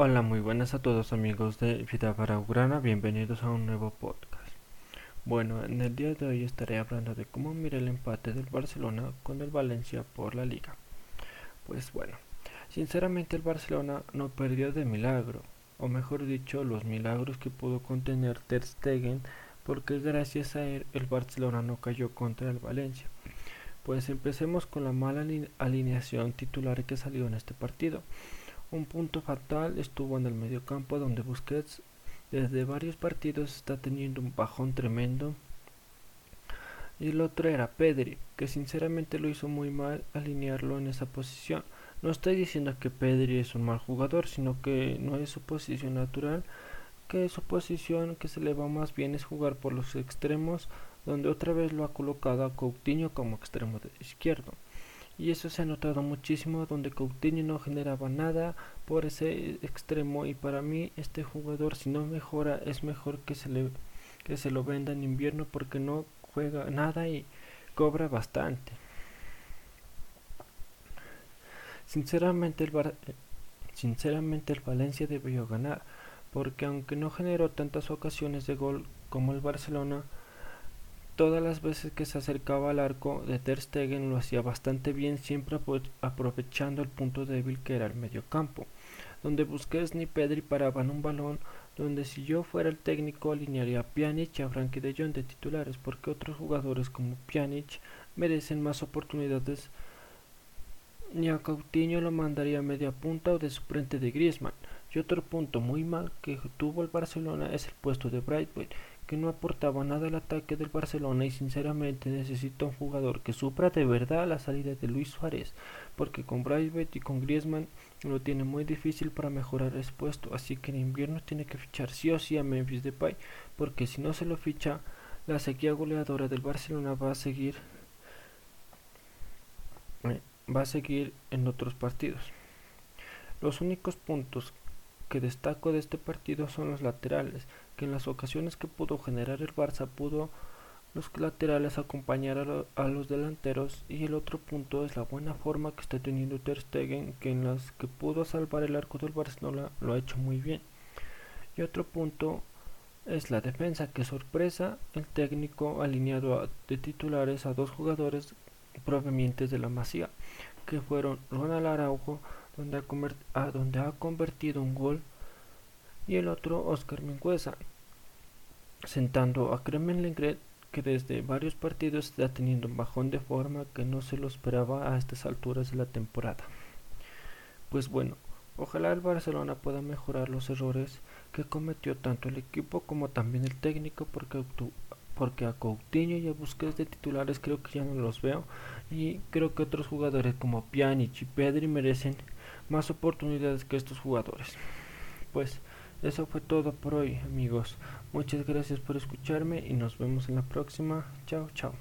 Hola, muy buenas a todos amigos de Vida para Ugrana, bienvenidos a un nuevo podcast. Bueno, en el día de hoy estaré hablando de cómo mira el empate del Barcelona con el Valencia por la liga. Pues bueno, sinceramente el Barcelona no perdió de milagro, o mejor dicho, los milagros que pudo contener Ter Stegen, porque gracias a él el Barcelona no cayó contra el Valencia. Pues empecemos con la mala alineación titular que salió en este partido. Un punto fatal estuvo en el mediocampo donde Busquets desde varios partidos está teniendo un bajón tremendo. Y el otro era Pedri, que sinceramente lo hizo muy mal alinearlo en esa posición. No estoy diciendo que Pedri es un mal jugador, sino que no es su posición natural, que su posición que se le va más bien es jugar por los extremos, donde otra vez lo ha colocado a Coutinho como extremo izquierdo y eso se ha notado muchísimo donde Coutinho no generaba nada por ese extremo y para mí este jugador si no mejora es mejor que se le que se lo venda en invierno porque no juega nada y cobra bastante. Sinceramente el sinceramente el Valencia debió ganar porque aunque no generó tantas ocasiones de gol como el Barcelona Todas las veces que se acercaba al arco de Ter Stegen lo hacía bastante bien, siempre aprovechando el punto débil que era el mediocampo, donde Busquets ni Pedri paraban un balón, donde si yo fuera el técnico alinearía a Pjanic y a Frankie de Jong de titulares, porque otros jugadores como Pjanic merecen más oportunidades ni a Coutinho lo mandaría a media punta o de suplente de Griezmann. Y otro punto muy mal que tuvo el Barcelona es el puesto de Brightway, que no aportaba nada al ataque del Barcelona y sinceramente necesita un jugador que supra de verdad la salida de Luis Suárez, porque con Braithwaite y con Griezmann lo tiene muy difícil para mejorar ese puesto, así que en invierno tiene que fichar sí o sí a Memphis Depay, porque si no se lo ficha, la sequía goleadora del Barcelona va a seguir eh, va a seguir en otros partidos. Los únicos puntos que destaco de este partido son los laterales, que en las ocasiones que pudo generar el Barça pudo los laterales acompañar a, los delanteros y el otro punto es la buena forma que está teniendo Ter Stegen que en las que pudo salvar el arco del Barcelona lo ha hecho muy bien. Y otro punto es la defensa que sorpresa el técnico alineado de titulares a dos jugadores provenientes de la Masía que fueron Ronald Araujo donde ha, donde ha convertido un gol y el otro Oscar Mingüeza, sentando a Kremen Lengret que desde varios partidos está teniendo un bajón de forma que no se lo esperaba a estas alturas de la temporada. Pues bueno, ojalá el Barcelona pueda mejorar los errores que cometió tanto el equipo como también el técnico porque, porque a Coutinho y a Busquets de titulares creo que ya no los veo y creo que otros jugadores como Pjanic y Pedri merecen más oportunidades que estos jugadores. Pues eso fue todo por hoy amigos. Muchas gracias por escucharme y nos vemos en la próxima. Chao, chao.